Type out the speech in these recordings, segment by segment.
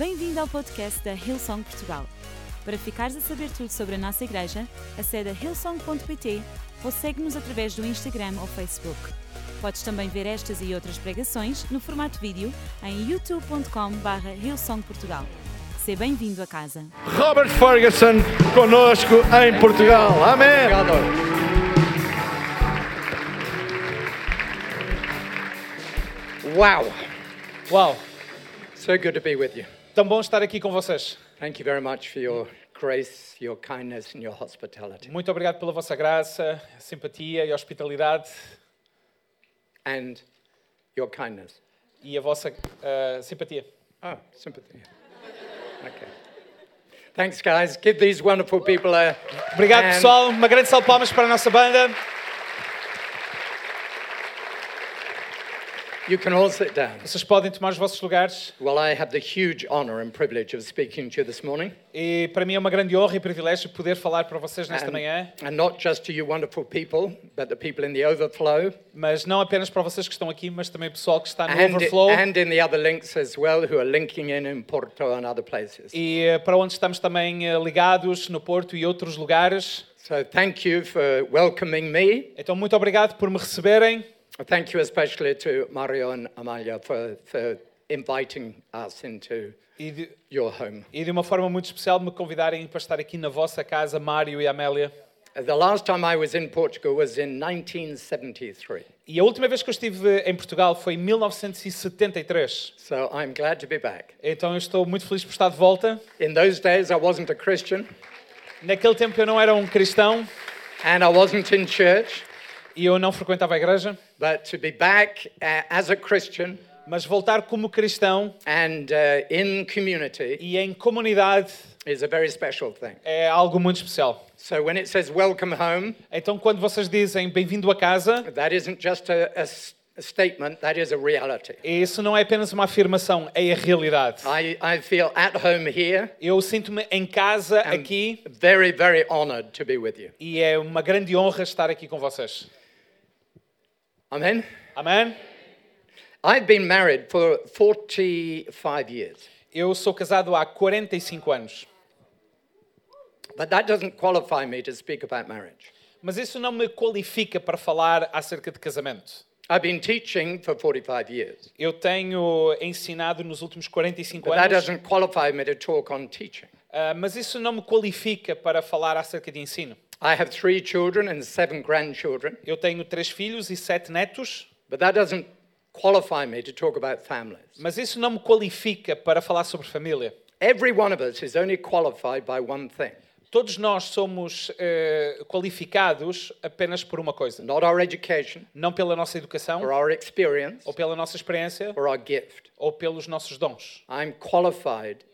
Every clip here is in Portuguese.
Bem-vindo ao podcast da Hillsong Portugal. Para ficares a saber tudo sobre a nossa igreja, acede a hillsong.pt ou segue-nos através do Instagram ou Facebook. Podes também ver estas e outras pregações no formato vídeo em youtube.com.br hillsongportugal. Seja bem-vindo a casa. Robert Ferguson conosco em Portugal. Amém. Wow, Uau, so good to be with you. Tão bom estar aqui com vocês. Thank you very much for your grace, your kindness, and your hospitality. Muito obrigado pela vossa graça, simpatia e hospitalidade And your kindness. e a vossa ah, simpatia. Oh, sympathy. Okay. Thanks, guys. Give these wonderful people a. Obrigado, pessoal. Uma grande salva de palmas para a nossa banda. You can all sit down. Vocês podem tomar os vossos lugares. Well, I have the huge honor and privilege of speaking to you this morning. E para mim é uma grande honra e privilégio poder falar para vocês nesta And, manhã, and not just to you wonderful people, but the people in the overflow mas não apenas para vocês que estão aqui, mas também o pessoal que está no and, Overflow and in the other links as well who are linking in in Porto and other places. e eh, para onde estamos também eh, ligados no Porto e outros lugares. So thank you for welcoming me. Então, muito obrigado por me receberem. Thank you especially to Mario and Amalia for, for inviting us into E de, your home. e de uma forma muito especial me convidarem para estar aqui na vossa casa, Mário e Amélia. Uh, The last time I was in Portugal was in 1973. E a última vez que eu estive em Portugal foi em 1973. So I'm glad to be back. Então eu estou muito feliz por estar de volta. In those days, I wasn't a Christian Naquele tempo eu não era um cristão and I wasn't in church, e eu não frequentava a igreja, but to be back uh, as a Christian mas voltar como cristão and uh, in community e em comunidade is a very special thing. é algo muito especial. So when it says welcome home, Então quando vocês dizem bem-vindo a casa, that isn't just a, a statement, that is a reality. isso não é apenas uma afirmação, é a realidade. I, I feel at home here. Eu sinto-me em casa aqui very, very honored to be with you. e é uma grande honra estar aqui com vocês. Amen. Amém? I've been married for 45 years, Eu sou casado há 45 anos, but that doesn't qualify me to speak about marriage. mas isso não me qualifica para falar acerca de casamento. I've been teaching for 45 years, Eu tenho ensinado nos últimos 45 but that anos, doesn't qualify me to talk on teaching. ah, mas isso não me qualifica para falar acerca de ensino. I have three children and seven grandchildren, Eu tenho três filhos e sete netos, but that doesn't qualify me to talk about families. mas isso não me qualifica para falar sobre família. Every one of us is only qualified by one thing Todos nós somos eh, qualificados apenas por uma coisa, not our education, não pela nossa educação, or our experience, ou pela nossa experiência, or our gift. ou pelos nossos dons. I'm qualified,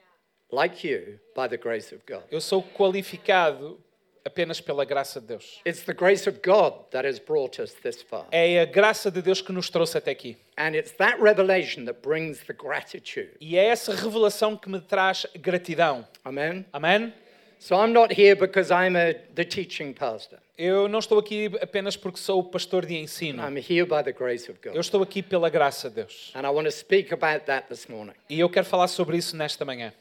like you, by the grace of God. Eu sou qualificado apenas pela graça de Deus. It's the grace of God that has brought us this far. É a graça de Deus que nos trouxe até aqui. And it's that revelation that brings the gratitude. E é essa revelação que me traz gratidão. Amen. Amém? So I'm not here because I'm a, the teaching pastor. Eu não estou aqui apenas porque sou pastor de ensino. I'm here by the grace of Eu God. estou aqui pela graça de Deus. And I want to speak about that this morning. E eu quero falar sobre isso nesta manhã.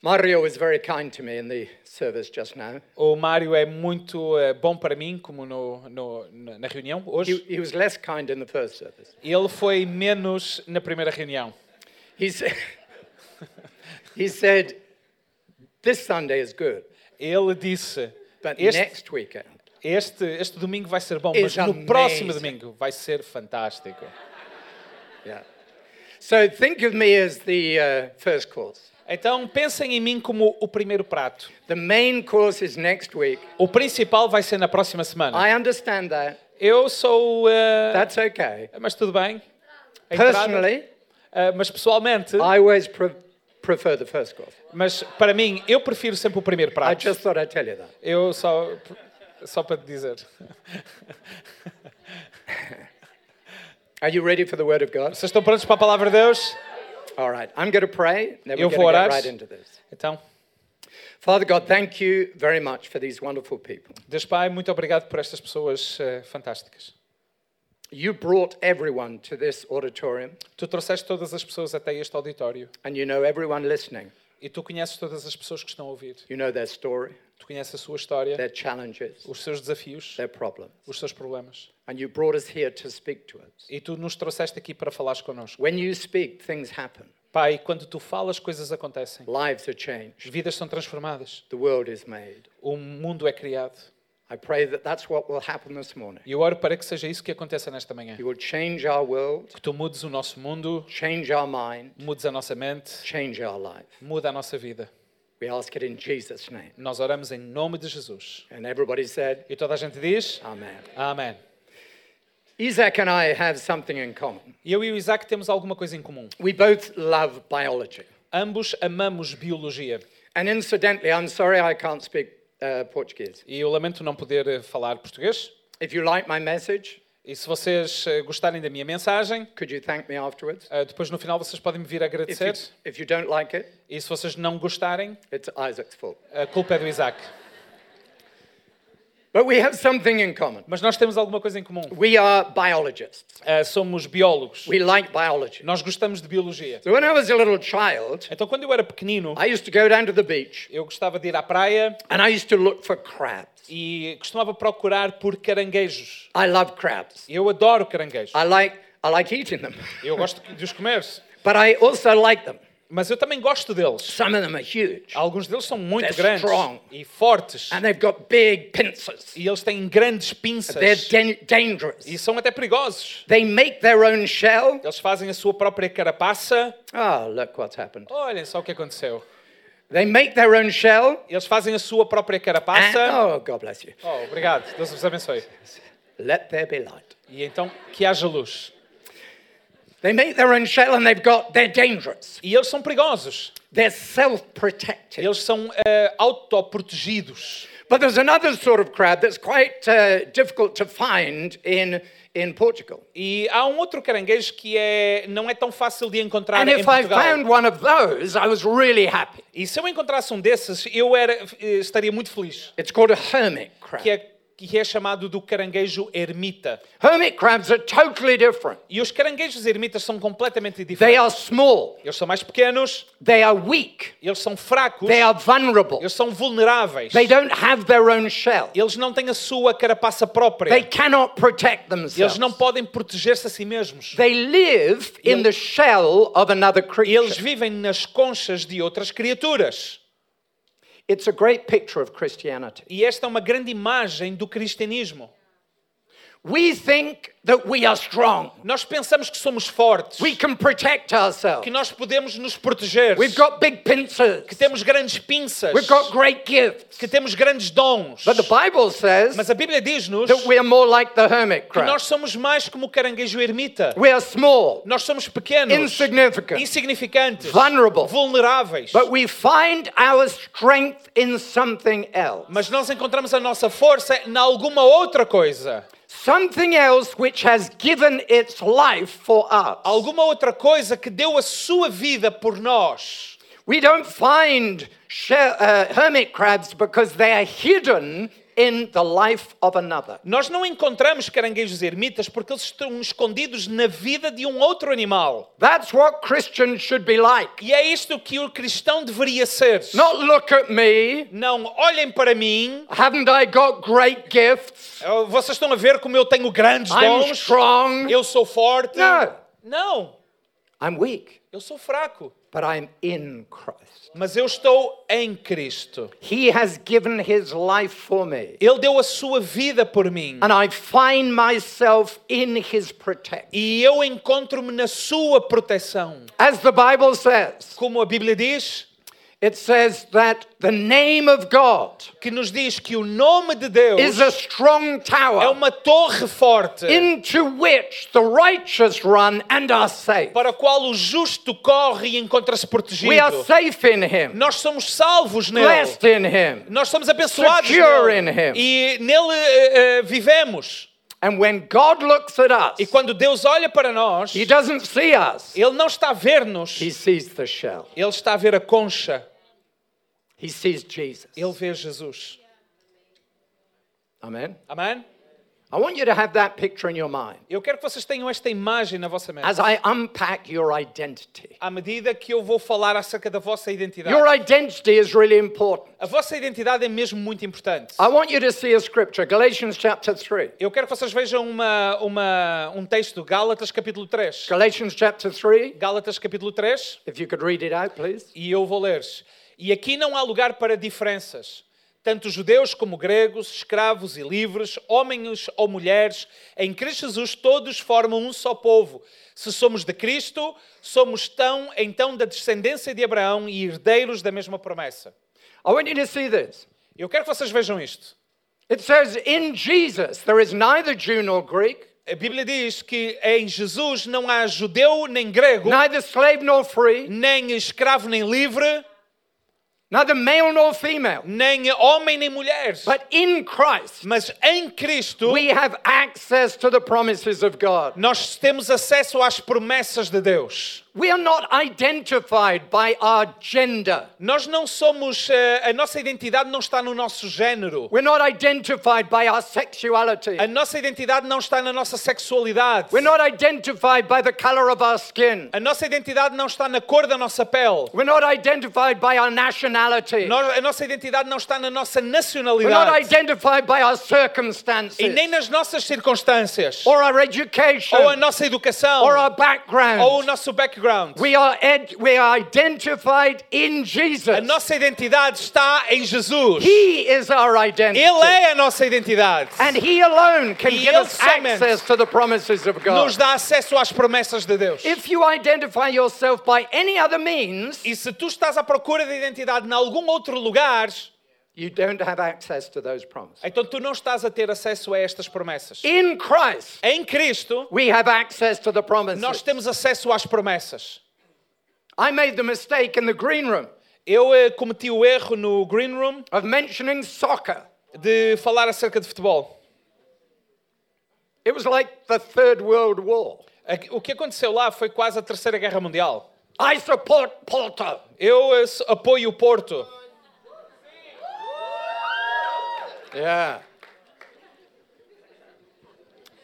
Mario was very kind to me in the service just now. O Mário é muito eh, bom para mim, como no, no- na na reunião He, hoje. he was less kind in the first service. Ele foi menos na primeira reunião. He said, he said, This Sunday is good, Ele disse: but este, next weekend, este, este domingo vai ser bom, Is mas no próximo amazing. domingo vai ser fantástico. yeah. So think of me as the uh, first course. Então pensem em mim como o primeiro prato. The main course is next week. O principal vai ser na próxima semana. I understand that. Eu sou. eh, That's okay. mas tudo bem. A entrada- Personally, eh, mas pessoalmente, I always pre- prefer the first course. mas para mim, eu prefiro sempre o primeiro I prato. just thought I'd tell you that. Eu só. Só para te dizer. Are you ready for the word of God? Vocês estão prontos para a palavra de Deus? All right. I'm going to pray, then Eu vou orar. get right into this. Então, Father God, thank you very much for these wonderful people. Deus Pai, muito obrigado por estas pessoas eh, fantásticas. You brought everyone to this auditorium, Tu trouxeste todas as pessoas até este auditório and you know everyone listening. e tu conheces todas as pessoas que estão a ouvir. You know their story, Tu conheces a sua história, their challenges, os seus desafios, their problems. os seus problemas. And you brought us here to speak to us. E tu nos trouxeste aqui para falares connosco. When you speak, things happen. Pai, quando tu falas, coisas acontecem. Lives are changed. Vidas são transformadas. The world is made. O mundo é criado. I pray that that's what will happen this morning. Eu oro para que seja isso que aconteça nesta manhã. You will change our world, Que tu mudes o nosso mundo, change our mind, mudes a nossa mente, change our life. muda a nossa vida. We ask it in Jesus' name. Nós oramos em nome de Jesus. And everybody said, E toda a gente diz: Amen. Amém. Isaac and I have something in common. Eu e o Isaac temos alguma coisa em comum. We both love biology. Ambos amamos biologia. And incidentally, I'm sorry I can't speak uh, Portuguese. E eu lamento não poder eh, falar português. If you like my message, E se vocês eh, gostarem da minha mensagem, could you thank me afterwards? eh, depois no final vocês podem me vir If you, agradecer. if you don't like it, E se vocês não gostarem, it's Isaac's fault. a culpa é do Isaac. But we have something in common. Mas nós temos alguma coisa em comum. We are biologists. Eh, somos biólogos. We like biology. Nós gostamos de biologia. So when I was a little child, Então, quando eu era pequenino, I used to go down to the beach eu gostava de ir à praia and I used to look for crabs. e costumava procurar por caranguejos. I love crabs. Eu adoro caranguejos. I like, I like eating them, Eu gosto de os comer. but I also like them. Mas eu também gosto deles. Some of them are huge Alguns deles são muito They're grandes strong. e fortes. and they've got big pincers. E eles têm grandes pinças. They're dan- dangerous. E são até perigosos. They make their own shell. Eles fazem a sua própria carapaça. Oh, look what's happened. Olhem só o que aconteceu. They make their own shell. Eles fazem a sua própria And, carapaça. oh, God bless you. Oh, obrigado. Deus vos abençoe. Let there be light. E então, que haja luz. They make their own shell and they've got, they're dangerous. E eles são perigosos. They're self protected. Eles são eh, autoprotegidos. But there's another sort of crab that's quite uh, difficult to find in, in Portugal. E há um outro caranguejo que é, não é tão fácil de encontrar And em if I Portugal. found one of those, I was really happy. E se eu encontrasse um desses, eu era, eh, estaria muito feliz. It's called a hermit crab. Que é, que é chamado do caranguejo ermita. Hermit crabs are totally different. E os caranguejos ermitas são completamente They diferentes. are small, Eles são mais pequenos, they are weak, eles são fracos, they are vulnerable, eles são vulneráveis. they don't have their own shell, Eles não têm a sua carapaça própria. they cannot protect Eles themselves. não podem proteger-se a si mesmos. They live in the shell of another E eles creature. vivem nas conchas de outras criaturas. It's a great picture of Christianity. E esta é uma grande imagem do cristianismo. We think that we are strong, Nós pensamos que somos fortes, we can protect ourselves, que nós podemos nos proteger, we've got big pincers, que temos grandes pinças, we've got great gifts. que temos grandes dons. But the Bible says Mas a Bíblia diz-nos that we are more like the hermit que crab. nós somos mais como o caranguejo ermita. We are small, Nós somos pequenos, insignificant, insignificantes, vulnerable. vulneráveis. but we find our strength in something else. Mas nós encontramos a nossa força em alguma outra coisa. Something else which has given its life for us. Alguma outra coisa que deu a sua vida por nós. We don't find uh, hermit crabs because they are hidden in the life of another. Nós não encontramos caranguejos ermitas porque eles estão escondidos na vida de um outro animal. That's what Christians should be like. E é isto que o cristão deveria ser. Not look at me. Não olhem para mim. Haven't I got great gifts? Oh, Vocês estão a ver como eu tenho grandes I'm dons. strong. Eu sou forte. No. Não, I'm weak, eu sou fraco. But I'm in Christ. Mas eu estou em Cristo. He has given his life for me. Ele deu a sua vida por mim. And I find myself in his protection. E eu encontro-me na sua proteção. As the Bible says, Como a Bíblia diz, it says that the name of God que nos diz que o nome de Deus is a strong é tower uma torre forte into which the righteous run and are safe. para a qual o justo corre e encontra-se protegido. We are safe in him, Nós somos salvos nele. blessed in him. Nós somos abençoados Secure nele. in him. E nele eh, eh, vivemos. And when God looks at E us, quando Deus olha para nós, he doesn't see us, Ele não está a ver-nos, he sees the shell. Ele está a ver a concha. He sees Jesus. Ele vê Jesus. Amen. Amém? I want you to have that picture in your mind Eu quero que vocês tenham esta imagem na vossa mente. as I unpack your identity. À medida que eu vou falar acerca da vossa identidade. Your identity is really important. A vossa identidade é mesmo muito importante. I want you to see a scripture, Galatians chapter 3. Eu quero que vocês vejam uma, uma, um texto, Gálatas capítulo 3. Galatians chapter 3, Gálatas capítulo 3, if you could read it out, please. e eu vou ler. E aqui não há lugar para diferenças. Tanto judeus como gregos, escravos e livres, homens ou mulheres, em Cristo Jesus todos formam um só povo. Se somos de Cristo, somos tão, então da descendência de Abraão e herdeiros da mesma promessa. I want you to see this. Eu quero que vocês vejam isto. It says, In Jesus, there is neither Jew nor Greek, A Bíblia diz que em Jesus não há judeu nem grego, neither slave nor free, nem escravo nem livre, neither male nor female. nem homem nem mulher. But in Christ, Mas em Cristo we have access to the promises of God. nós temos acesso às promessas de Deus. We are not identified by our gender. Nós não somos, eh, a nossa identidade não está no nosso género. We're not identified by our sexuality. A nossa identidade não está na nossa sexualidade. We're not identified by the color of our skin. A nossa identidade não está na cor da nossa pele. We're not identified by our nationality. Nós- a nossa identidade não está na nossa nacionalidade. We're not identified by our circumstances e nem nas nossas circunstâncias, or our education ou a nossa educação, or our background. ou o nosso background. We are, we are identified in Jesus. A nossa identidade está em Jesus. He is our identity. Ele é a nossa identidade. And He alone can E give Ele us access to the promises of God. Nos dá acesso às promessas de Deus. If you identify yourself by any other means, E se tu estás à procura de identidade em algum outro lugar, you don't have access to those promises. então tu não estás a ter acesso a estas promessas. In Christ, Em Cristo, we have access to the promises. nós temos acesso às promessas. I made the mistake in the green room Eu eh, cometi o erro no Green Room of mentioning soccer. de falar acerca de futebol. It was like the Third World War. Aqui- O que aconteceu lá foi quase a Terceira Guerra Mundial. I support Porto. Eu eh, apoio o Porto. Yeah.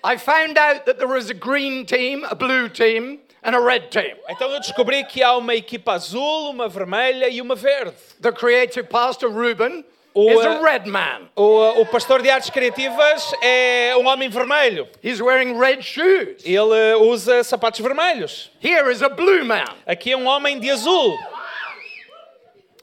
I found out that there was a green team, a blue team, and a red team. Então eu descobri que há uma equipa azul, uma vermelha e uma verde. The creative pastor, Ruben, O, is uh, a red man. O, o pastor de artes criativas é um homem vermelho. He's wearing red shoes. Ele usa sapatos vermelhos. Here is a blue man. Aqui é um homem de azul.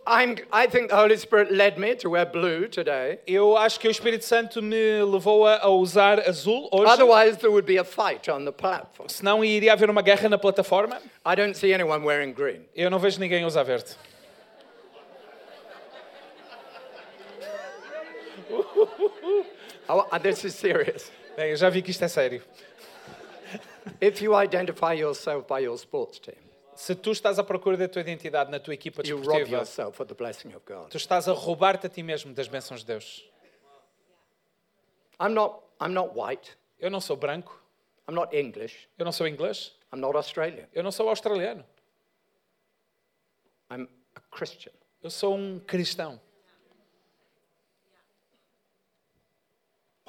I'm, I think the Holy Spirit led me to wear blue today. Eu acho que o Espírito Santo me levou a, a usar azul hoje. Otherwise, there would be a fight on the platform. Senão iria haver uma guerra na plataforma. I don't see anyone wearing green. Eu não vejo ninguém usar verde. Oh, this is serious. Bem, eu já vi que isto é sério. If you identify yourself by your sports team, Se tu estás à procura da tua identidade na tua equipa desportiva, tu estás a roubar-te a ti mesmo das bênçãos de Deus. I'm not, I'm not white. Eu não sou branco, I'm not English. eu não sou inglês, I'm not Australian. eu não sou australiano. I'm a Christian. Eu sou um cristão.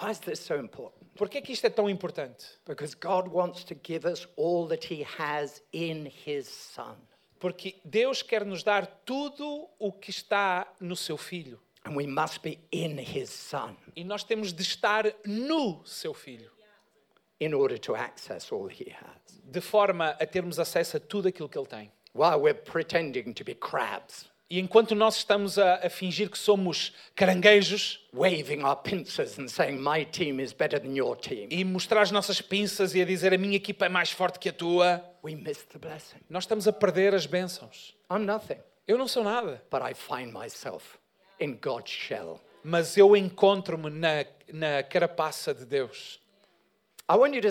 Why is this so important? Por que é que isto é tão importante? Because God wants to give us all that He has in His Son. Porque Deus quer nos dar tudo o que está no seu Filho. And we must be in His Son E nós temos de estar no seu Filho, in order to access all He has. de forma a termos acesso a tudo aquilo que Ele tem. While we're pretending to be crabs, E enquanto nós estamos a, a fingir que somos caranguejos waving our pincers and saying, My team is better than your team, e mostrar as nossas pinças e a dizer a minha equipa é mais forte que a tua, we miss the blessing. nós estamos a perder as bênçãos. I'm nothing, Eu não sou nada, but I find myself in God's shell. mas eu encontro-me na, na carapaça de Deus. I want you to,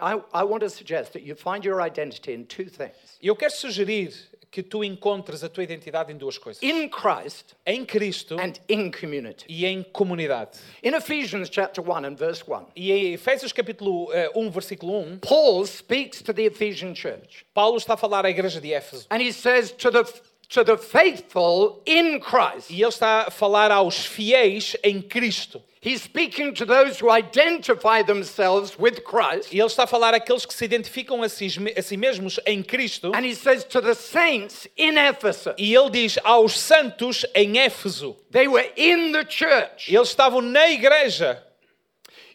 I, I want to suggest that you find your identity in two things. Eu quero sugerir que tu encontres a tua identidade em duas coisas: In Christ em Cristo and in community. e em comunidade. In Ephesians chapter 1 and verse 1, E em Efésios capítulo eh, 1, versículo 1, Paul speaks to the Ephesian church Paulo está a falar à igreja de Éfeso. and he says to the, to the faithful in Christ, E ele está a falar aos fiéis em Cristo. He's speaking to those who identify themselves with Christ. E ele está a falar àqueles que se identificam a si, a si mesmos em Cristo. And he says to the saints in Ephesus, E ele diz aos santos em Éfeso. they were in the church. Eles estavam na igreja.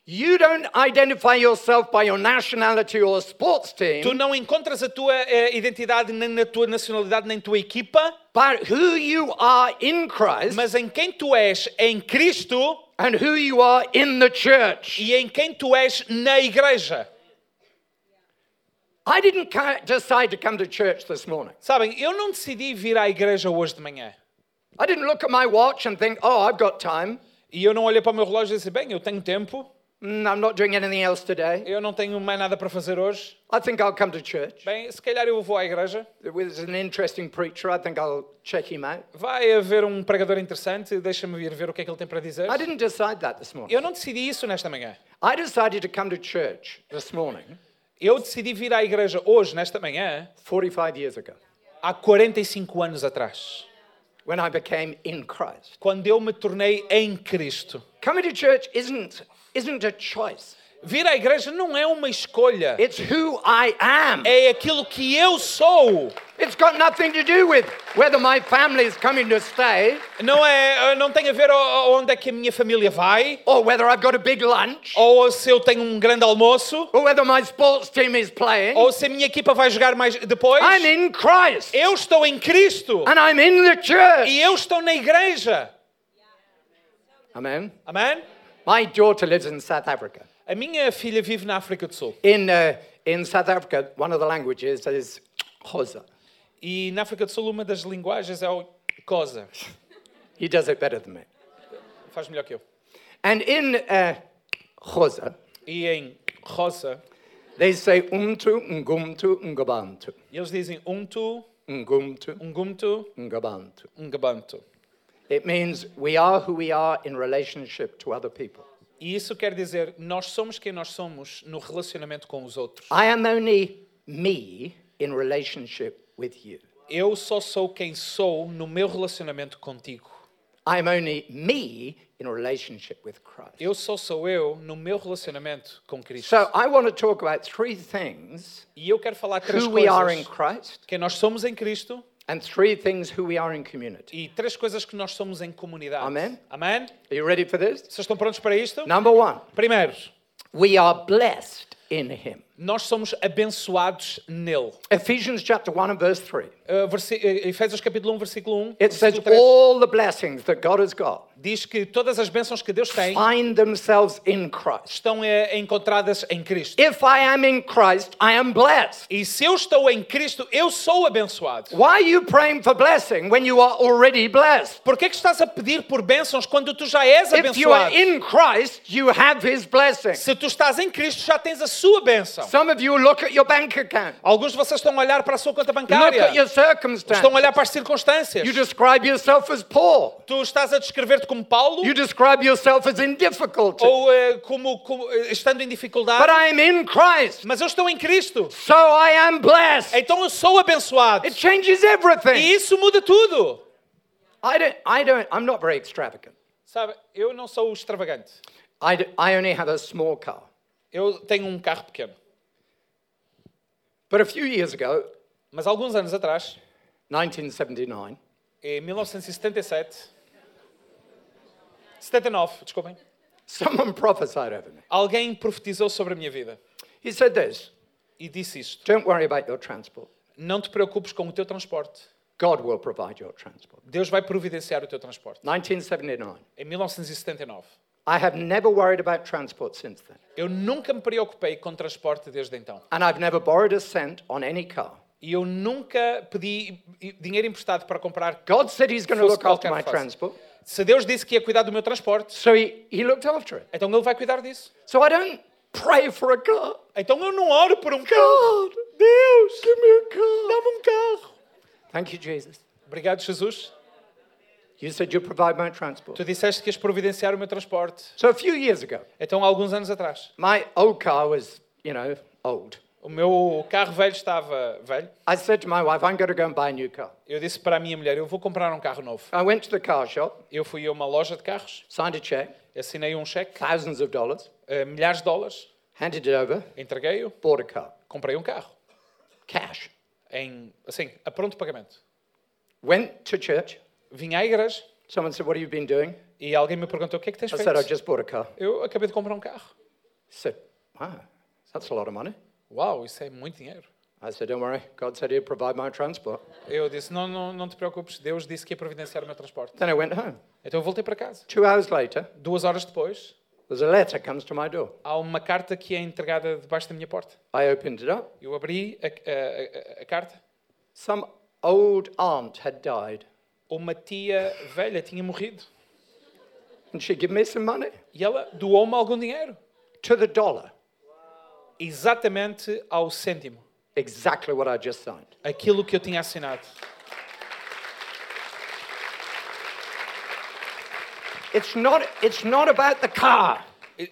You don't identify yourself by your nationality or sports team, Tu não encontras a tua eh, identidade nem na tua nacionalidade, nem tua equipa, but who you are in Christ mas em quem tu és em Cristo and who you are in the church. e em quem tu és na igreja. I didn't decide to come to church this morning. Sabem, eu não decidi vir à igreja hoje de manhã. I didn't look at my watch and think, oh, I've got time. E eu não olhei para o meu relógio e disse, bem, eu tenho tempo, I'm not doing anything else today. eu não tenho mais nada para fazer hoje. I think I'll come to church. Bem, se calhar eu vou à igreja. There's an interesting preacher. I think I'll check him out. Vai haver um pregador interessante, deixa-me vir ver o que é que ele tem para dizer. I didn't decide that this morning. Eu não decidi isso nesta manhã. I decided to come to church this morning Eu decidi vir à igreja hoje, nesta manhã, 45 years ago há 45 anos atrás, when I became in Christ. quando eu me tornei em Cristo. Coming to church isn't, isn't a choice, Vir à igreja não é uma escolha, it's who I am. é aquilo que eu sou. It's got nothing to do with whether my family is coming to stay Não, é, não tem a ver onde é que a minha família vai, or whether I've got a big lunch ou se eu tenho um grande almoço, or whether my sports team is playing. ou se a minha equipa vai jogar mais depois. I'm in Christ Eu estou em Cristo and I'm in the church. e eu estou na igreja. Amen. Amém? My daughter lives in South Africa. A minha filha vive na África do Sul. In, uh, in South Africa, one of the languages is Xhosa. E na África do Sul uma das linguagens é o Cosa. He does it better than me. Faz melhor que eu. And in uh, Xhosa, E em Rosa, they say umtu, ngumtu, ngabantu. eles dizem Umtu, Ngumtu, Ngumtu, ngabantu. Ngabantu. It means we are who we are in relationship to other people. E isso quer dizer, nós somos quem nós somos no relacionamento com os outros. I am only me in relationship with you. Eu só sou quem sou no meu relacionamento contigo. I am only me in relationship with Christ. Eu só sou eu no meu relacionamento com Cristo. So I want to talk about three things E eu quero falar três who we are in coisas. Christ, Quem nós somos em Cristo and three things who we are in community. e três coisas que nós somos em comunidade. Amém. Amém? Are you ready for this? Vocês estão prontos para isto? Number one, Primeiro, we are blessed in Him. Nós somos abençoados nele. Ephesians chapter 1 and verse 3. Uh, versi- uh, Efésios capítulo 1, versículo 1. It says versículo 3, all the blessings that God has got diz que todas as bênçãos que Deus tem find themselves in Christ. estão eh, encontradas em Cristo. If I am in Christ, I am blessed. E se eu estou em Cristo, eu sou abençoado. Why are you praying for blessing when you are already blessed? Por que é estás a pedir por bênçãos quando tu já és If you are abençoado? in Christ, you have His blessing. Se tu estás em Cristo, já tens a sua bênção. Some of you look at your bank account, Alguns de vocês estão a olhar para a sua conta look bancária. at your circumstances. Estão a olhar para as circunstâncias. You describe yourself as poor. Tu estás a descrever-te como Paulo You describe yourself as in difficulty. ou eh, como, como, eh, estando em dificuldade. But I am in Christ, Mas eu estou em Cristo. so I am blessed. Então eu sou abençoado. It changes E everything. isso muda tudo. I don't, I don't, I'm not very extravagant. Sabe, eu não sou extravagante. I, d- I only have a small car. Eu tenho um carro pequeno. But a few years ago, Mas alguns anos atrás, 1979, em 1977, 79, desculpem, someone prophesied over me. alguém profetizou sobre a minha vida He said this e disse isto: Don't worry about your transport. Não te preocupes com o teu transporte. God will provide your transport. Deus vai providenciar o teu transporte. 1979. Em 1979. I have never worried about transport since then. Eu nunca me preocupei com transporte desde então. And I've never borrowed a cent on any car. E eu nunca pedi dinheiro emprestado para comprar. God said He's going to look after my fase. transport. Se Deus disse que ia cuidar do meu transporte, So he, he looked after it. então Ele vai cuidar disso. So I don't pray for a car. Então eu não oro por um carro. God, Deus, give me a car. Dá-me um carro. Thank you, Jesus. Obrigado, Jesus. You said you'd provide my transport. Tu disseste que ias providenciar o meu transporte. So a few years ago, Então, há alguns anos atrás, my old car was, you know, old. O meu carro velho estava velho. I said to my wife, I'm going to go and buy a new car. Eu disse para a minha mulher, eu vou comprar um carro novo. I went to the car shop, Eu fui a uma loja de carros, signed a check, assinei um cheque, thousands of dollars, eh, milhares de dólares, handed it over, entreguei-o, bought a car. comprei um carro. Cash. Em, assim, a pronto pagamento. Went to church. Vim à igreja Someone said, What have you been doing? e alguém me perguntou, o que é que tens I said, I feito? just bought a car. Eu acabei de comprar um carro. He said, Wow, that's a lot of money. Uau, isso é muito dinheiro. I said, Don't worry, God said He'd provide my transport. Eu disse, não, não, não te preocupes, Deus disse que ia providenciar o meu transporte. Then I went home. Então eu voltei para casa. Two hours later, Duas horas depois, there's a letter comes to my door. há uma carta que é entregada debaixo da minha porta. I opened it up. Eu abri a, a- a- a carta. Some old aunt had died, Uma tia velha tinha morrido. and she'd given me some money E ela doou-me algum dinheiro. to the dollar. Exatamente ao cêntimo. Exactly what I just signed. Aquilo que eu tinha assinado. It's not, it's not about the car.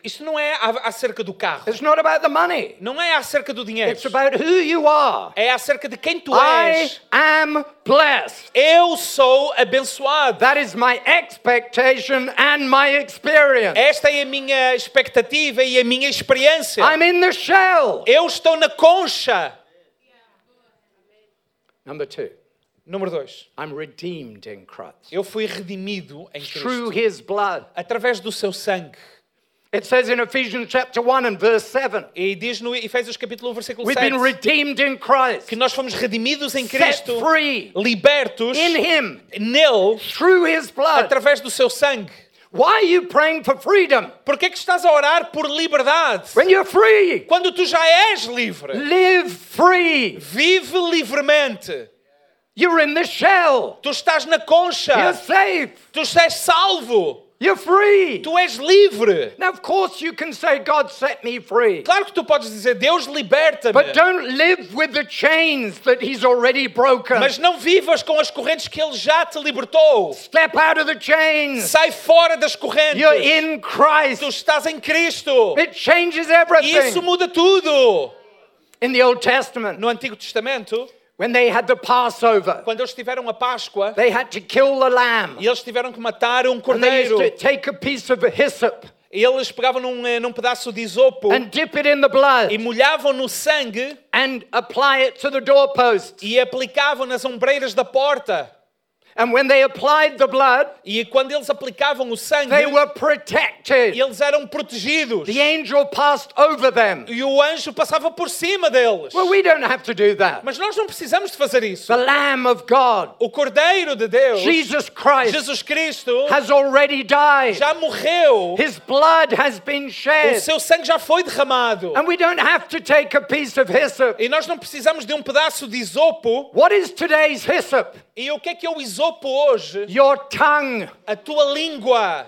Isto não é acerca do carro. It's not about the money. Não é acerca do dinheiro. It's about who you are. É acerca de quem tu I és. am blessed. Eu sou abençoado. That is my expectation and my experience. Esta é a minha expectativa e a minha experiência. I'm in the shell. Eu estou na concha. Number two, Número dois. I'm redeemed in Christ Eu fui redimido em through Cristo. his blood. Através do seu sangue. It says in Ephesians chapter 1 and verse 7 E diz no Efésios capítulo 1, versículo we've 7 been redeemed in Christ, que nós fomos redimidos em set Cristo, free libertos in him nele, through his blood. através do seu sangue. Why are you praying for freedom Por que é que estás a orar por liberdade? when you're free? Quando tu já és livre. Live free. Vive livremente. You're in the shell. Tu estás na concha. You're safe. Tu és salvo. You're free. Tu és livre. Now, of course, you can say, God set me free. Claro que tu podes dizer, Deus liberta-me. But don't live with the chains that He's already broken. Mas não vivas com as correntes que Ele já te libertou. Step out of the chains. Sai fora das correntes. You're in Tu Christ. estás em Cristo. It changes E isso everything. muda tudo. In the Old Testament, No Antigo Testamento, when they had the Passover, quando eles tiveram a Páscoa, they had to kill the lamb. e eles tiveram que matar um And they used cordeiro, to take a piece of hyssop e eles pegavam num, eh, num pedaço de isopo and dip it in the blood e molhavam no sangue and apply it to the e aplicavam nas ombreiras da porta. And when they applied the blood, E quando eles aplicavam o sangue, they were protected. eles eram protegidos. The angel passed over them. E o anjo passava por cima deles. Well, we don't have to do that. Mas nós não precisamos de fazer isso. The Lamb of God, O Cordeiro de Deus, Jesus Christ, Jesus Cristo, has already died. já morreu. His blood has been O shed. seu sangue já foi derramado. And we don't have to take a piece of hyssop. E nós não precisamos de um pedaço de isopo. What is today's hyssop? E o que é que é o isopo hoje? Your tongue. A tua língua.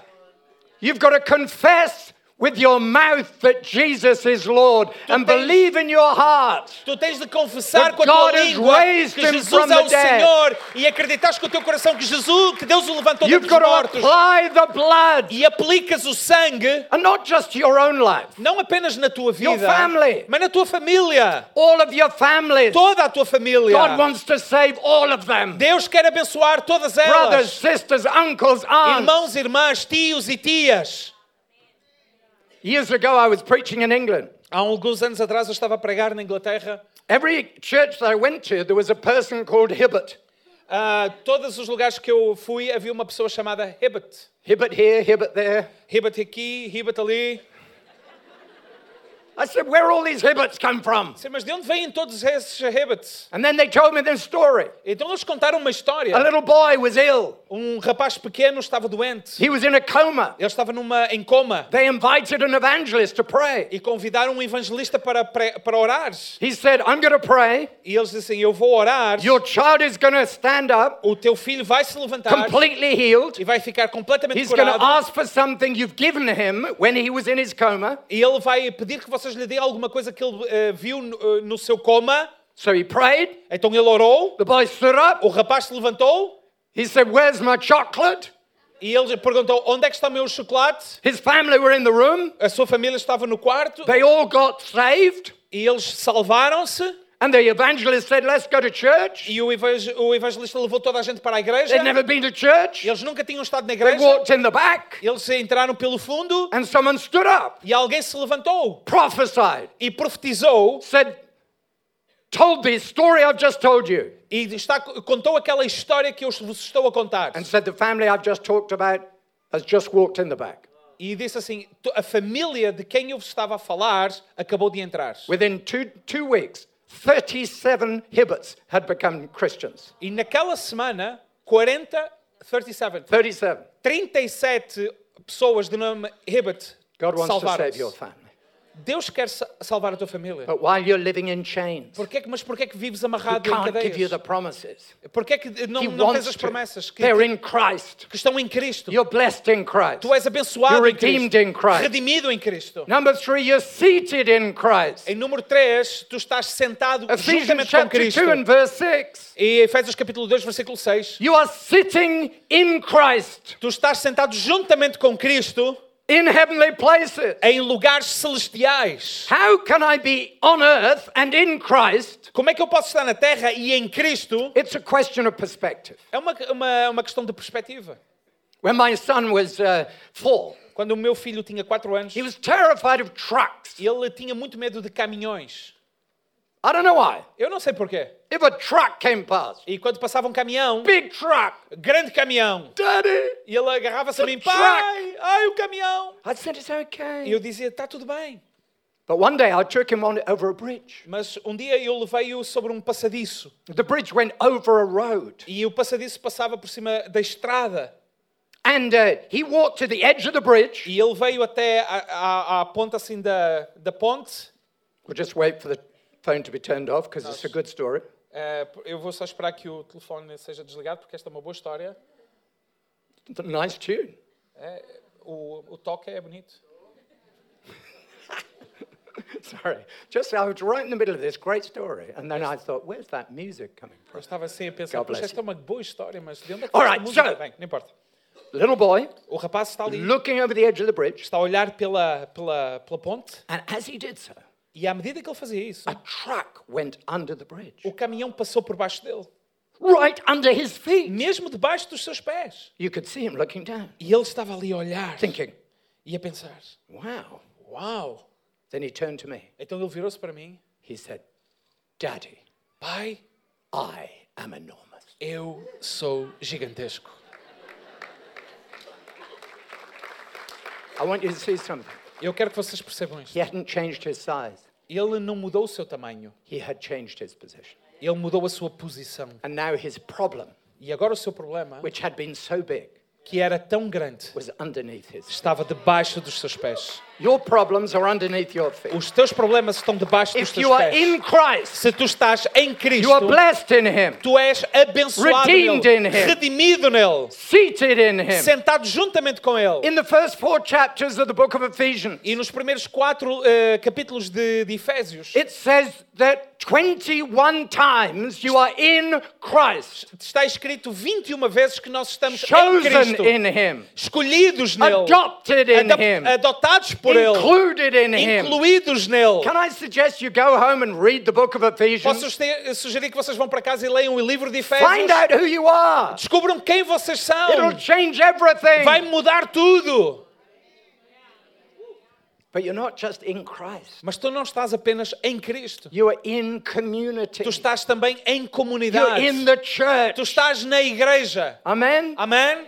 You've got to confess with your mouth that Jesus is Lord and tens- believe in your heart. Tu tens de confessar That com a tua God has língua raised que him Jesus from é the o dead. Senhor e acreditas com o teu coração que Jesus, que Deus o levantou You've dentre os got to mortos apply the blood e aplicas o sangue and not just your own life, não apenas na tua Your vida, family. mas na tua família, all of your families. toda a tua família. God wants to save all of them. Deus quer abençoar todas Brothers, elas. sisters, uncles, aunts. Irmãos, irmãs, tios e tias. Years ago, I was preaching in England. Há alguns anos atrás eu estava a pregar na Inglaterra. Every church that I went to, there was a person called Hibbert. Ah, todos os lugares que eu fui havia uma pessoa chamada Hibbert. Hibbert here, Hibbert there. Hibbert aqui, Hibbert ali. I said, Where all these Hibberts come from? Sim, mas de onde vêm todos esses Hibberts? And then they told me this story. Então eles contaram uma história. A little boy was ill, Um rapaz pequeno estava doente. he was in a coma. Ele estava numa, em coma. They invited an evangelist to pray. E convidaram um evangelista para, para orar. He said, I'm going to pray. E eles disseram, eu vou orar. Your child is going to stand up O teu filho vai se levantar completely healed. e vai ficar completamente He's going to curado. ask for something you've given him when he was in his coma. E ele vai pedir que vocês lhe deem alguma coisa que ele eh, viu no, eh, no seu coma. So he prayed. Então ele orou. The boy stood up. O rapaz se levantou. He said, Where's my chocolate? E ele perguntou: onde é que está o meu chocolate? His family were in the room. A sua família estava no quarto They all got saved. e eles salvaram-se. And the evangelist said, Let's go to church. E o, evang- o evangelista levou toda a gente para a igreja. They'd never been to church. Eles nunca tinham estado na They igreja. walked in the back. Eles entraram pelo fundo And someone stood up, e alguém se levantou prophesied, e profetizou said, Told the story I've just told you. e está, contou aquela história que eu vos estou a contar. And said, The family I've just talked about has just walked in the back. E disse assim: "To- a família de quem eu vos estava a falar acabou de entrar. Within two, two weeks, 37 Hibbets had become Christians. E naquela semana, 40, 37, 37. 37 pessoas de nome Hibbett God wants to save your family. Deus quer sa- salvar a tua família. But while you're living in chains, Porquê que- mas porquê que vives amarrado em can't give you the cadeias? promises. Porquê que não, He não tens as promessas que, They're in Christ. que estão em Cristo? You're blessed in Christ. Tu és abençoado You're em Cristo, redeemed in Christ. redimido em Cristo. Number three, you're seated in Christ. Em número 3, tu estás sentado Ephesians juntamente com Cristo. 2 and verse 6. E Efésios capítulo 2, versículo 6. You are sitting in Christ Tu estás sentado juntamente com Cristo in heavenly places. em lugares celestiais. How can I be on earth and in Christ? Como é que eu posso estar na terra e em Cristo? It's a question of perspective. É uma, uma, uma questão de perspectiva. When my son was uh, four, Quando o meu filho tinha 4 anos, he was terrified of trucks. ele tinha muito medo de caminhões. I don't know why. Eu não sei porquê. If a truck came past, E quando passava um caminhão, big truck, grande caminhão, Daddy, e ele agarrava-se a mim, truck. pai, ai o caminhão. I said it's okay. E eu dizia, está tudo bem. But one day I took him on over a bridge. Mas um dia eu levei-o sobre um passadiço. The bridge went over a road. E o passadiço passava por cima da estrada. And uh, he walked to the edge of the bridge. E ele veio até à, à, à ponta assim da, da ponte. We'll just wait for the phone to be turned off because it's a good story. Eh, eu vou só esperar que o telefone seja desligado, porque esta é uma boa história. Nice tune. Eh, o, o toque é bonito. Sorry. Just I was right in the middle of this great story. And then I thought, where's that music coming Eu from? estava assim a pensar, God esta é uma boa história, mas de onde é que All right, música so- vem? Não importa. Little boy O rapaz está ali, looking over the edge of the bridge. está a olhar pela, pela, pela ponte, And as he did so, e à medida que ele fazia isso, a truck went under the bridge, o caminhão passou por baixo dele, right under his feet. mesmo debaixo dos seus pés. You could see him looking down, E ele estava ali a olhar thinking, e a pensar: wow. Uau! Then he turned to me. Então ele virou-se para mim: He said, Daddy, Pai, I am enormous. eu sou gigantesco. I want you to see something. Eu quero que vocês percebam isto. He hadn't changed his size, Ele não mudou o seu tamanho, he had changed his position. ele mudou a sua posição. And now his problem, E agora o seu problema, which had been so big, que era tão grande, was underneath his. estava debaixo dos seus pés. Your problems are underneath your feet. Os teus problemas estão debaixo dos If teus you are pés. in Christ, Se tu estás em you are Cristo, blessed in him, tu és abençoado Redeemed in nele, him. redimido nele, seated in him. sentado juntamente com ele. In the first four chapters of the book of Ephesians, E nos primeiros quatro eh, capítulos de, de Efésios, it says that 21 times you are in Christ, está escrito 21 vezes que nós estamos em chosen Cristo, in him, escolhidos nele, adopted in him, adotados por ele, included in him. incluídos nele. Can I suggest you go home and read the book of Ephesians? Posso sugerir que vocês vão para casa e leiam o livro de Efésios? Find out who you are. Descubram quem vocês são. It'll change everything. Vai mudar tudo. But you're not just in Christ. Mas tu não estás apenas em Cristo. You are in community. Tu estás também em You're comunidade. in the church. Tu estás na igreja. Amen. Amém?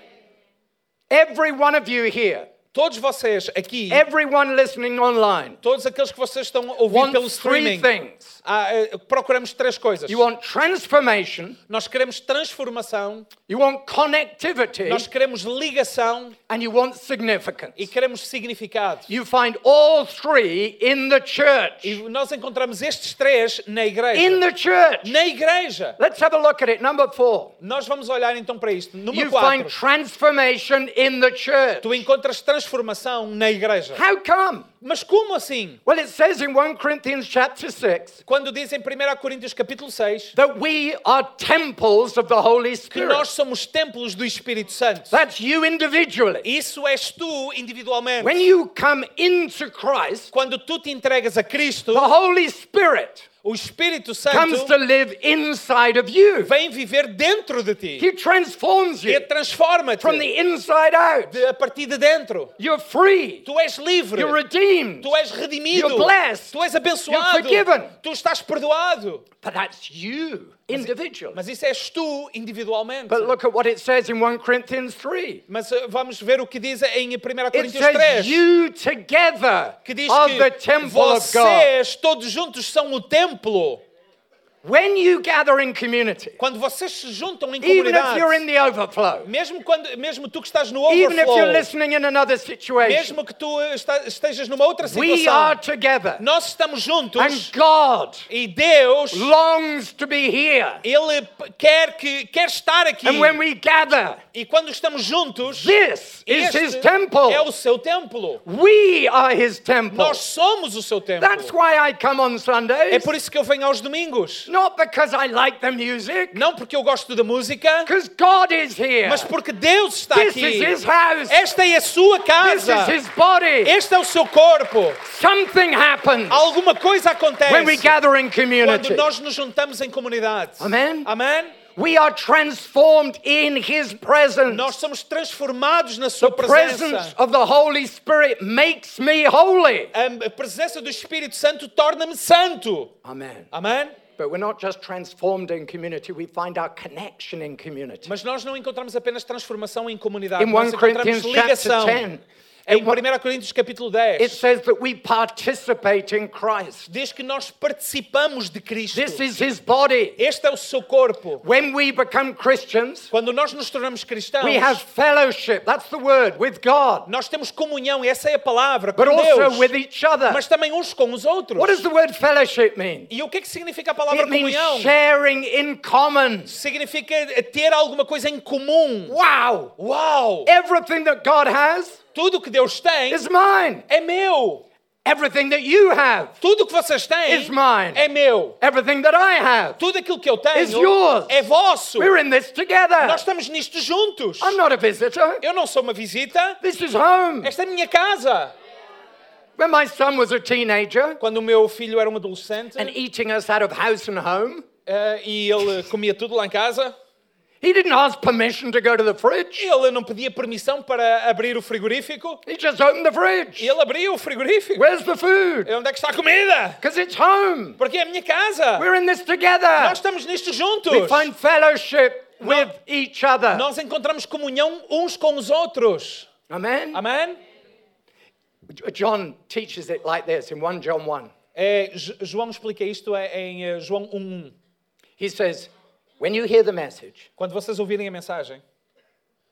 Every one of you here, Todos vocês aqui, everyone listening online, todos aqueles que vocês estão a ouvir want pelo streaming, things. ah, eh, procuramos três coisas. You want transformation, Nós queremos transformação, you want connectivity, nós queremos ligação and you want e significance. queremos significado. You find all three in the E church. nós encontramos estes três na igreja. In the church. Na igreja. Let's have a look at it. Number four. Nós vamos olhar então para isto. Número You find 4. transformation in the church. Tu encontras transformação transformação na igreja. How come? Mas como assim? Well, it says in 1 Corinthians chapter 6 Quando diz em 1 Coríntios capítulo 6 that we are temples of the Holy que Spirit. nós somos templos do Espírito Santo. That's you individually. Isso és tu individualmente. When you come into Christ, Quando tu te entregas a Cristo, the Holy Spirit o Espírito comes Santo to live inside of you. vem viver dentro de ti He transforms you transforma-te from the inside out. de- a partir de dentro. You're free. Tu és livre. You're redeemed. Tu és redimido. You're blessed. Tu és abençoado. You're forgiven. Tu estás perdoado. But that's you individually. Mas isso és tu individualmente. But look at what it says in 1 Corinthians 3. Mas uh, vamos ver o que diz em 1 It Coríntios says 3. you together Que diz are the que temple of God. vocês todos juntos são o templo. When you gather in community, Quando vocês se juntam em even if you're in comunidade, the overflow, mesmo, quando, mesmo tu que estás no even if you're overflow, listening in another situation, mesmo que tu estejas numa outra we are situação, together. nós estamos juntos And God e Deus, longs to be here. Ele quer, que, quer estar aqui. And when we gather, E quando estamos juntos, this is His temple. é o seu templo. We are His temple. Nós somos o seu templo. That's why I come on É Sundays. por isso que eu venho aos domingos. Not because I like the music, Não porque eu gosto da música, because God is here. mas porque Deus está This aqui. is His house. Esta é a sua This casa. is His body. Este é o seu corpo. Something happens Alguma coisa acontece when we gather in quando community. nós nos juntamos em comunidade. Amen. Amém? We are transformed in His presence. Nós somos transformados na The sua presence presença. of the Holy Spirit makes me holy. A presença do Espírito Santo torna-me santo. Amen. Amém? But we're not just transformed in community, we find our connection in community. Mas nós não encontramos apenas transformação em comunidade, In nós 1 encontramos Corinthians chapter ligação. 10, Em it, 1 Coríntios capítulo it 10, says that we participate in Christ. diz que nós participamos de Cristo. This is His body. Este é o seu corpo. When we become Christians, Quando nós nos tornamos cristãos, we have fellowship, that's the word, with God, nós temos comunhão, essa é a palavra, com but also Deus, with each other. mas também uns com os outros. What does the word fellowship mean? E o que é que significa a palavra It means comunhão? sharing in common. Significa ter alguma coisa em comum. Wow! Uau! Everything that God has Tudo que Deus tem is mine. é meu. Everything that you have, Tudo que vocês têm Is mine. é meu. everything that I have. Tudo aquilo que eu tenho Is yours. é vosso. We're in this together. Nós estamos nisto juntos. I'm not a visitor. Eu não sou uma visita. This is home. Esta é a minha casa. When my son was a teenager Quando o meu filho era um adolescente and eating us out of house and home, eh, e ele comia tudo lá em casa, he didn't ask permission to go to the fridge. ele não pedia permissão para abrir o frigorífico. He just opened the fridge. ele abria o frigorífico. Where's the food? E onde é que está a comida? Because it's home. Porque é a minha casa. We're in this together. Nós estamos nisto juntos. We find fellowship with each other. Nós encontramos comunhão uns com os outros. Amen. Amém? John teaches it like this in 1 John 1. É, João explica isto é, em eh, João 1.1. He says, When you hear the message, Quando vocês ouvirem a mensagem,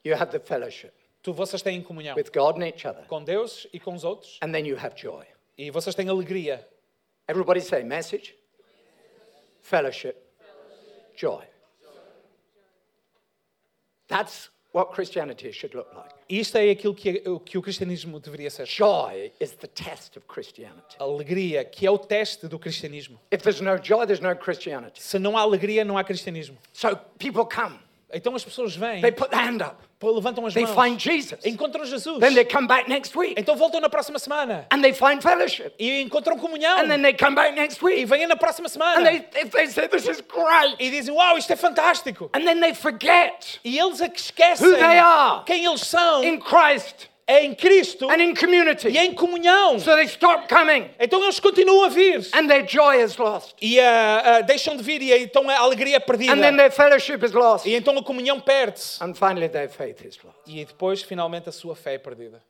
you have the fellowship tu, vocês têm comunhão with God and each other, com Deus e com os outros. and then you have joy. E vocês têm alegria. Everybody say message, fellowship, joy. That's what Christianity should look like. Isto é aquilo que, que o cristianismo deveria ser. Joy is the test of Christianity. Alegria, que é o teste do cristianismo. If there's no joy, there's no Christianity. Se não há alegria, não há cristianismo. So people come, Então as pessoas vêm, they put their hand up, levantam as they mãos, find Jesus, encontram Jesus. then they come back next week. Então voltam na próxima semana. And they find fellowship, e encontram comunhão. and then they come back next E week vêm na próxima semana. And they, they say this is great, e dizem: Uau, isto é fantástico. and then they forget E eles é que esquecem Who they are. quem eles são. in Christ é em Cristo and in community. e em comunhão. So they stop coming Então eles continuam a vir and their joy is lost. e ah, ah, deixam de vir e então a alegria é perdida. And then their fellowship is lost. E então a comunhão perde-se. And finally their faith is lost. E depois, finalmente, a sua fé é perdida.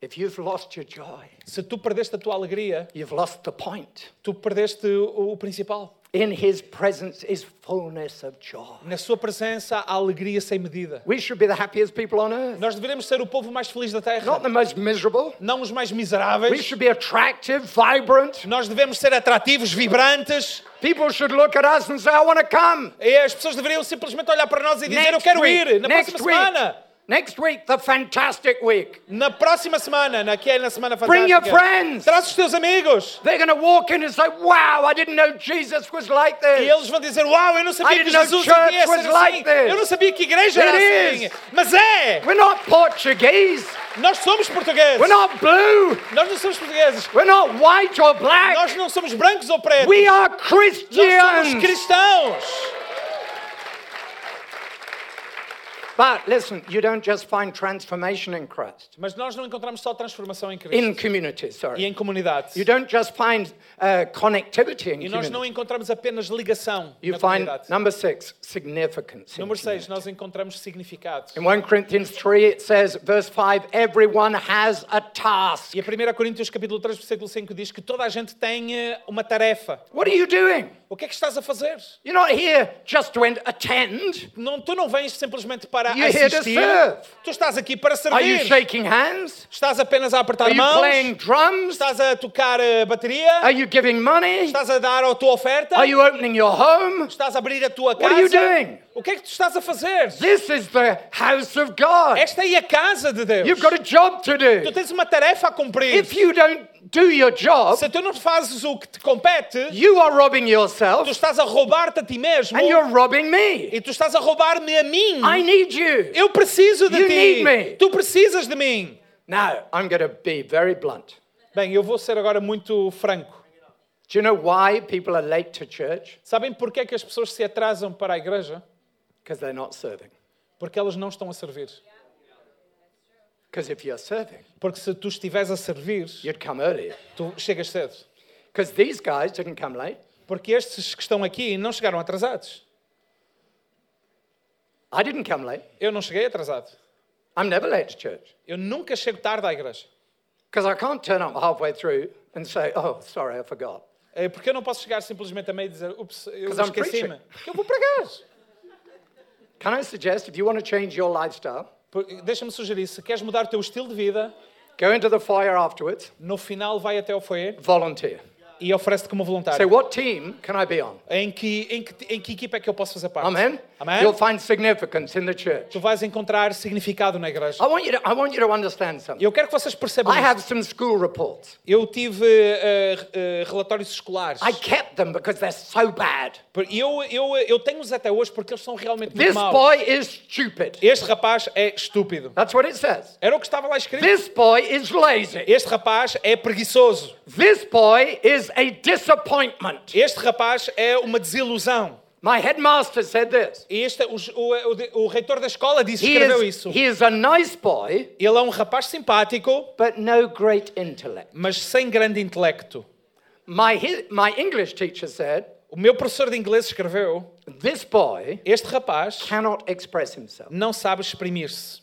If you've lost your joy, Se tu perdeste a tua alegria, you've lost the point. tu perdeste o, o principal. In his presence is fullness of joy. Na sua presença há alegria sem medida. We should be the happiest people on earth, Nós deveremos ser o povo mais feliz da not terra, the most miserable. não os mais We miseráveis. should be attractive, vibrant. Nós devemos ser atrativos, vibrantes. People should look at us and say, I want to come. E as pessoas deveriam simplesmente olhar para nós e dizer: Next Eu quero week, ir na próxima week. semana. Next week, the fantastic week. Na próxima semana, na, que é na semana Bring your fantástica, friends. traz os teus amigos. They're going to walk in and say, Wow, I didn't know Jesus was like E this. eles vão dizer, uau, eu não sabia que Jesus was ser like assim. this. Eu não sabia que igreja era It assim. is. Mas é! We're not Portuguese. Nós somos portugueses. We're not blue. Nós não somos portugueses. We're not white or black. Nós não somos brancos ou pretos. We are Nós somos Christians. cristãos. But listen, you don't just find transformation in Christ, Mas nós não encontramos só transformação em Cristo. in community, E sorry. em comunidade. You don't just find uh, connectivity in E nós não community. encontramos apenas ligação You na find, comunidade. number six, significance. in Número 6, community. nós encontramos significado. In 1 Corinthians 3, it says, verse 5, everyone has a task. E a 1 Coríntios capítulo 3, versículo 5 diz que toda a gente tem eh, uma tarefa. What are you doing? O que é que estás a fazer? You're not here just to en- attend. Não, tu não vens simplesmente para You're here to assistir. serve. Tu estás aqui para Are you servir. shaking hands? Estás apenas a apertar Are you mãos. playing drums? Estás a tocar bateria. Are you giving money? Estás a dar a tua oferta. Are you opening your home? Estás a abrir a tua What are you casa. doing? O que é que tu estás a fazer? This is the house of God. Esta é a casa de Deus. You've got a job to Tu do. tens uma tarefa a cumprir. If you don't do your job, Se tu não fazes o que te compete, you are robbing tu yourself estás a roubar-te a ti mesmo and you're robbing me. e tu estás a roubar-me a mim. I need you. Eu preciso de You ti. need me. Tu precisas de mim. Now, I'm going to be very blunt. Bem, eu vou ser agora muito franco. Do you know why people are late to church? Sabem porquê que as pessoas se atrasam para a igreja? Because they're not serving. Porque elas não estão a servir. Because if you're serving, Porque se tu estiveres a servir, you'd come earlier. tu chegas cedo. Because these guys didn't come late. Porque estes que estão aqui não chegaram atrasados. I didn't come late. Eu não cheguei atrasado. I'm never late to church. Eu nunca chego tarde à igreja. Because I can't turn up halfway through and say, oh, sorry, I forgot. É porque eu não posso chegar simplesmente a meio e dizer, ups, eu esqueci-me. eu vou pregar. Can I suggest if you want to change your lifestyle, Deixa-me sugerir, se queres mudar o teu estilo de vida, go into the foyer afterwards, no final vai até ao foyer volunteer. E oferece-te como Say, voluntário. what team can I be on? Em que, em, que, em que equipa é que eu posso fazer parte? Amen? Amém? You'll find significance in the church. Tu vais encontrar significado na igreja. I want you to, I want you to understand something. Eu quero que vocês percebam I have some school reports. Eu tive eh, eh, relatórios escolares. I kept them because they're so bad. Eu, eu, eu tenho-os até hoje porque eles são realmente muito This maus. boy is stupid. Este rapaz é estúpido. That's what it says. Era o que estava lá escrito. This boy is lazy. Este rapaz é preguiçoso. This boy is a disappointment. Este rapaz é uma desilusão. My headmaster said this. E Este, o, o, o, o reitor da escola disse, He escreveu is, isso. he is a nice boy, Ele é um rapaz simpático, but no great intellect. mas sem grande intelecto. My, my English teacher said, O meu professor de inglês escreveu: This boy Este rapaz cannot express himself. não sabe exprimir-se.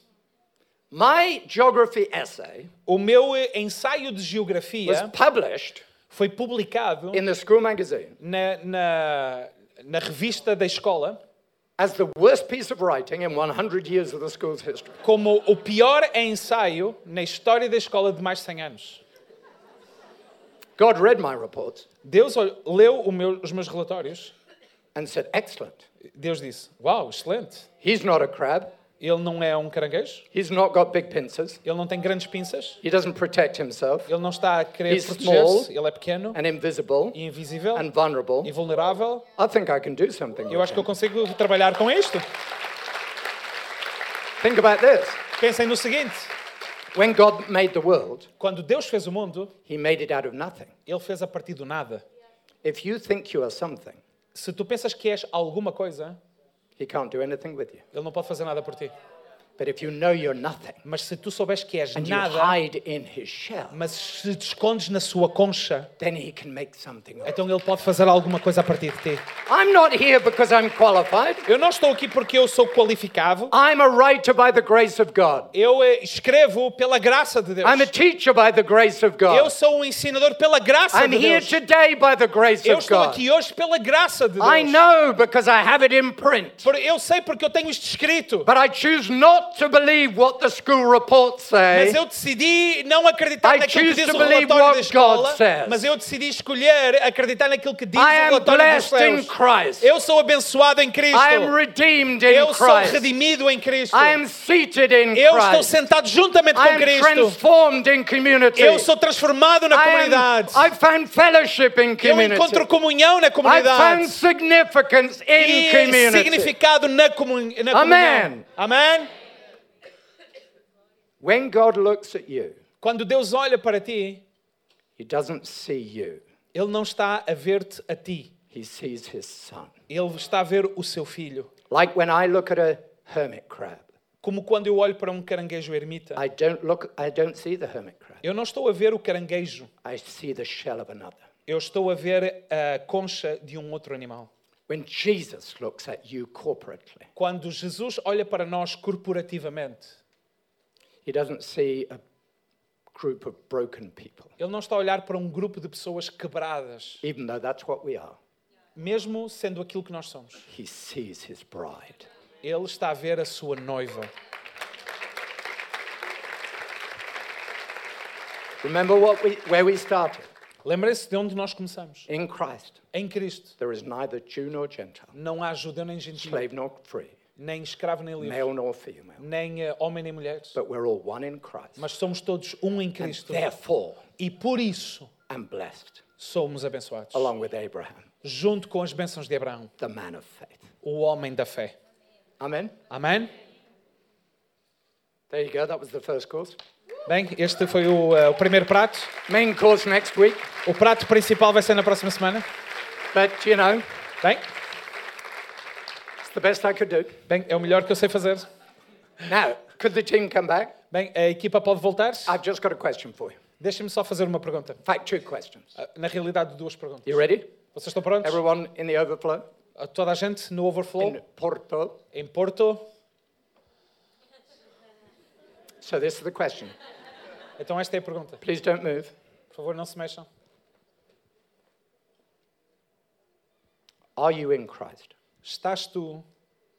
My geography essay O meu ensaio de was geografia published foi publicado in the school magazine na, na, na revista da escola as the worst piece of writing in 100 years of the school's history. como o pior ensaio na história da escola de mais de 100 anos. God read my reports Deus leu meu- os meus relatórios. and said, Excellent. Deus disse: Uau, excelente. He's not a crab. Ele não é um caranguejo. He's not got big pincers. Ele não tem grandes pinças. He doesn't protect himself Ele não está a querer He's proteger-se. Ele é pequeno and invisible e invisível and vulnerable. e vulnerável. I think I can do something. Eu acho que eu consigo trabalhar com isto. Think about this. Pensem no seguinte: When God made the world, quando Deus fez o mundo, he made it out of nothing. Ele fez a partir do nada. If you think you are something, Se tu pensas que és alguma coisa, he can't do anything with you. Ele não pode fazer nada por ti. But if you know you're nothing Mas se tu souberes que és and you nada, hide in his shell, mas se te escondes na sua concha, then he can make something então Ele pode fazer alguma coisa a partir de ti. I'm not here because I'm qualified. Eu não estou aqui porque eu sou qualificado. I'm a writer by the grace of God. Eu eh, escrevo pela graça de Deus. I'm a teacher by the grace of Eu God. sou um ensinador pela graça I'm de here Deus. today by the grace Eu of estou God. aqui hoje pela graça de Deus. I know because I have it in print. Eu sei porque eu tenho isto escrito. But I choose not to believe what the school reports say. Mas eu decidi não acreditar I naquilo que diz o relatório da escola, says. mas eu decidi escolher acreditar naquilo que diz I o relatório in céus. Christ. Eu sou abençoado em Cristo. I am redeemed in Eu sou Christ. redimido em Cristo. I am seated in Eu estou Christ. sentado juntamente I com am Cristo. transformed in community. Eu sou transformado na I am, comunidade. I've found fellowship in Eu community. encontro comunhão na comunidade. found significance in E community. significado na, comun na comunhão. Amém? When God looks at you, Quando Deus olha para ti, He doesn't see you. Ele não está a ver-te a ti. He sees His Son. Ele está a ver o seu filho. Like when I look at a hermit crab, Como quando eu olho para um caranguejo ermita. I don't look. I don't see the hermit crab. Eu não estou a ver o caranguejo. I see the shell of another. Eu estou a ver a concha de um outro animal. When Jesus looks at you corporately, Quando Jesus olha para nós corporativamente, He doesn't see a group of broken people, Ele não está a olhar para um grupo de pessoas quebradas, even though that's what we are. Mesmo sendo aquilo que nós somos. He sees His bride. Ele está a ver a sua noiva. Remember what we, where we started? Lembre-se de onde nós começamos. In Christ, Em Cristo. there is neither Jew nor Gentile, Não há judeu nem gentil, slave nor free, nem escravo nem livre, male nor female, nem eh, homem nem mulher. but we're all one in Christ. Mas somos todos um em And Cristo. therefore, E por isso I'm blessed, somos abençoados. along with Abraham, Junto com as bênçãos de Abraão, the man of faith. o homem da fé. Amen. Amém? There you go. That was the first course. Bem, este foi o, eh, o primeiro prato. Main course next week. O prato principal vai ser na próxima semana. But, you know, Bem, it's the best I could do. bem, é o melhor que eu sei fazer. Now, could the team come back? Bem, a equipa pode voltar. I've just got a question for you. Deixem-me só fazer uma pergunta. In fact, two questions. Ah, Na realidade, duas perguntas. You ready? Vocês estão prontos? Everyone in the overflow? Ah, Toda a gente no Overflow, In Porto. em Porto. So this is the question. Então esta é a pergunta. Please don't move. Por favor, não se mexam. Are you in Christ? Estás tu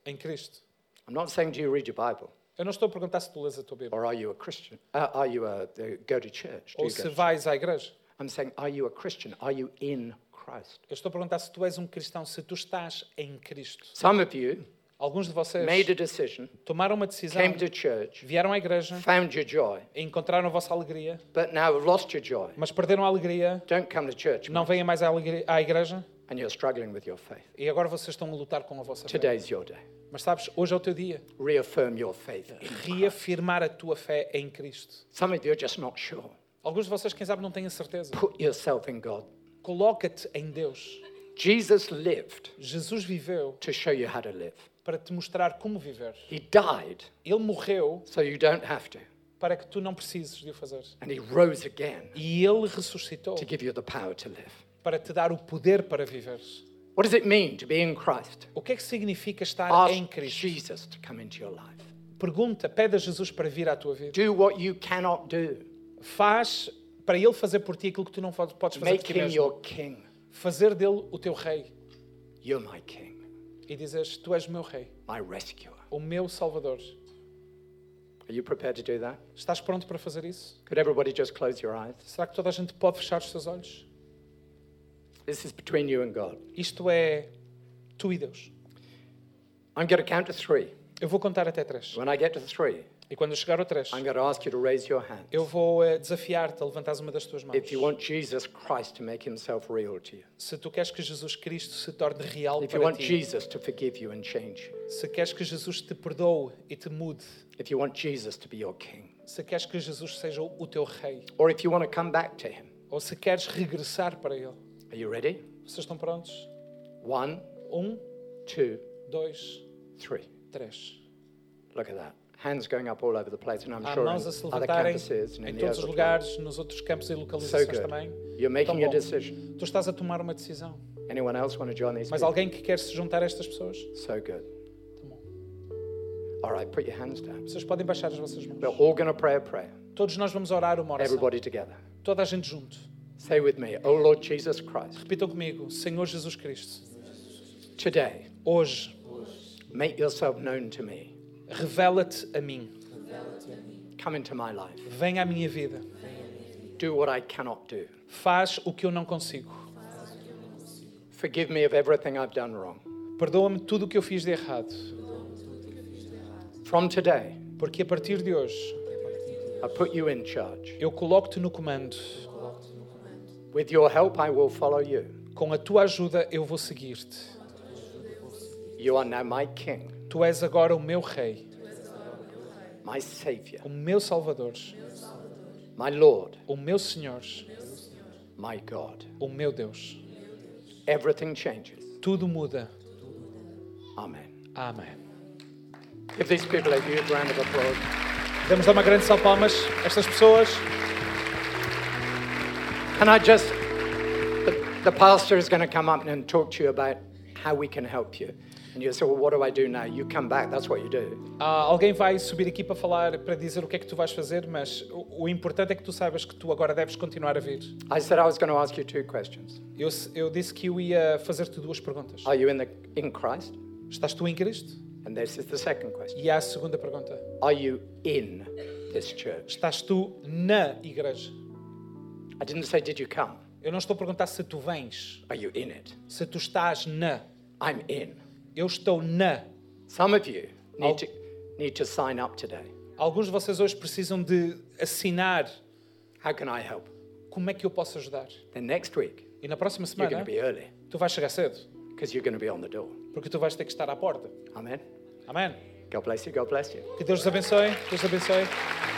em Cristo? I'm not saying do you read your Bible Eu não estou a perguntar se tu lês a tua Bíblia. or are you a Christian? Uh, are you a, uh, go to church? Do Ou se vais à igreja. I'm saying, are you a Christian? Are you in Christ? Eu estou a perguntar se tu és um cristão, se tu estás em Cristo. Some of you Alguns de vocês made a decision, tomaram uma decisão, came to church, vieram à igreja, found your joy, encontraram a vossa alegria, but now have lost your joy. mas perderam a alegria, Don't come to church não venham mais à, alegria- à igreja and you're struggling with your faith. e agora vocês estão a lutar com a vossa fé. Today's your day. Mas sabes, hoje é o teu dia. Reaffirm your faith. Reafirmar a tua fé em Cristo. Some of you are just not sure. Alguns de vocês, quem sabe, não têm a certeza. Put yourself in God. Coloca-te em Deus. Jesus lived Jesus viveu to show you how to live. para te mostrar como viver. He died Ele morreu so you don't have to. para que tu não precises de o fazer. And he rose again E Ele ressuscitou to give you the power to live. para te dar o poder para viver. What does it mean to be in Christ? O que é que significa estar em Ask Cristo? Jesus to come into your life. Pergunta, pede a Jesus para vir à tua vida. Do what you cannot do. Faz para Ele fazer por ti aquilo que tu não podes fazer por Make ti him mesmo. your king. Fazer dele o teu rei. You're my king, E dizes, tu és o meu rei, my rescuer. o meu salvador. Are you prepared to do that? Estás pronto para fazer isso? Could everybody just close your eyes? Será que toda a gente pode fechar os seus olhos? This is between you and God. Isto é tu e Deus. I'm going to count to three. Eu vou contar até três. When I get to three, E quando eu chegar ao três, I'm going to ask you to raise your hand. eu vou eh, desafiar-te a levantares uma das tuas mãos. If you want Jesus Christ to make himself real to you. Se tu queres que Jesus Cristo se torne real If you para want ti, Jesus to forgive you and change you. se queres que Jesus te perdoe e te mude, If you want Jesus to be your king. se queres que Jesus seja o teu rei, Or if you want to come back to him. ou se queres regressar para Ele, Are you ready? vocês estão prontos? One, Um, two, dois, three. Três. Look at that. Hands going up all over the place, and I'm Há sure mãos a se in other levantarem campuses and em in the todos os overflow. lugares, nos outros campos e So localizações good. também. You're making a bom. decision. Tu estás a tomar uma decisão. Anyone else want to join these? Mas people? alguém que quer se juntar a estas pessoas? So good. Tá bom. All right, put your hands down. Vocês podem baixar as vossas mãos. We're all going to pray a prayer. Todos nós vamos orar uma oração. Everybody together. Toda a gente junto. Say with me, Oh Lord Jesus Christ, Repitam comigo. Senhor Jesus Cristo, today hoje make yourself known to me Revela-te a mim. Come into my life. Venha à minha vida. Do what I cannot do. Faz o que eu não consigo. Forgive me of everything I've done wrong. Perdoa-me tudo o que eu fiz de errado. From today, Porque a partir de hoje I put you in charge. eu coloco-te no comando. With your help, I will follow you. Com a tua ajuda eu vou seguir-te. You are now my king, Tu és agora o meu rei, my savior, o meu salvador, my Lord, o meu senhor, my God. o meu Deus. Everything changes. Tudo muda. Amen. Amém. Give these people a huge round of applause. Damos dar uma grande salva de palmas a estas pessoas. Can I just, the, the pastor is going to come up and talk to you about how we can help you. And you say, well, what do I do now? You come back, that's what you do. Ah, alguém vai subir aqui para falar, para dizer o que é que tu vais fazer, mas o, o importante é que tu saibas que tu agora deves continuar a vir. I said I was going to ask you two questions. Eu, eu disse que eu ia fazer-te duas perguntas. Are you in, the, in Christ? Estás tu em Cristo? And this is the second question. E há a segunda pergunta. Are you in this church? Estás tu na igreja? I didn't say, did you come? Eu não estou a perguntar se tu vens, Are you in it? se tu estás na. I'm in. Eu estou na. Some of you need to, need to sign up today. Alguns de vocês hoje precisam de assinar How can I help? como é que eu posso ajudar. Then next week, E na próxima you're going semana, to be early tu vais chegar cedo, because you're going to be on the door. porque tu vais ter que estar à porta. Amen. Amém? God bless you. God bless you. Que Deus os abençoe. Deus os abençoe.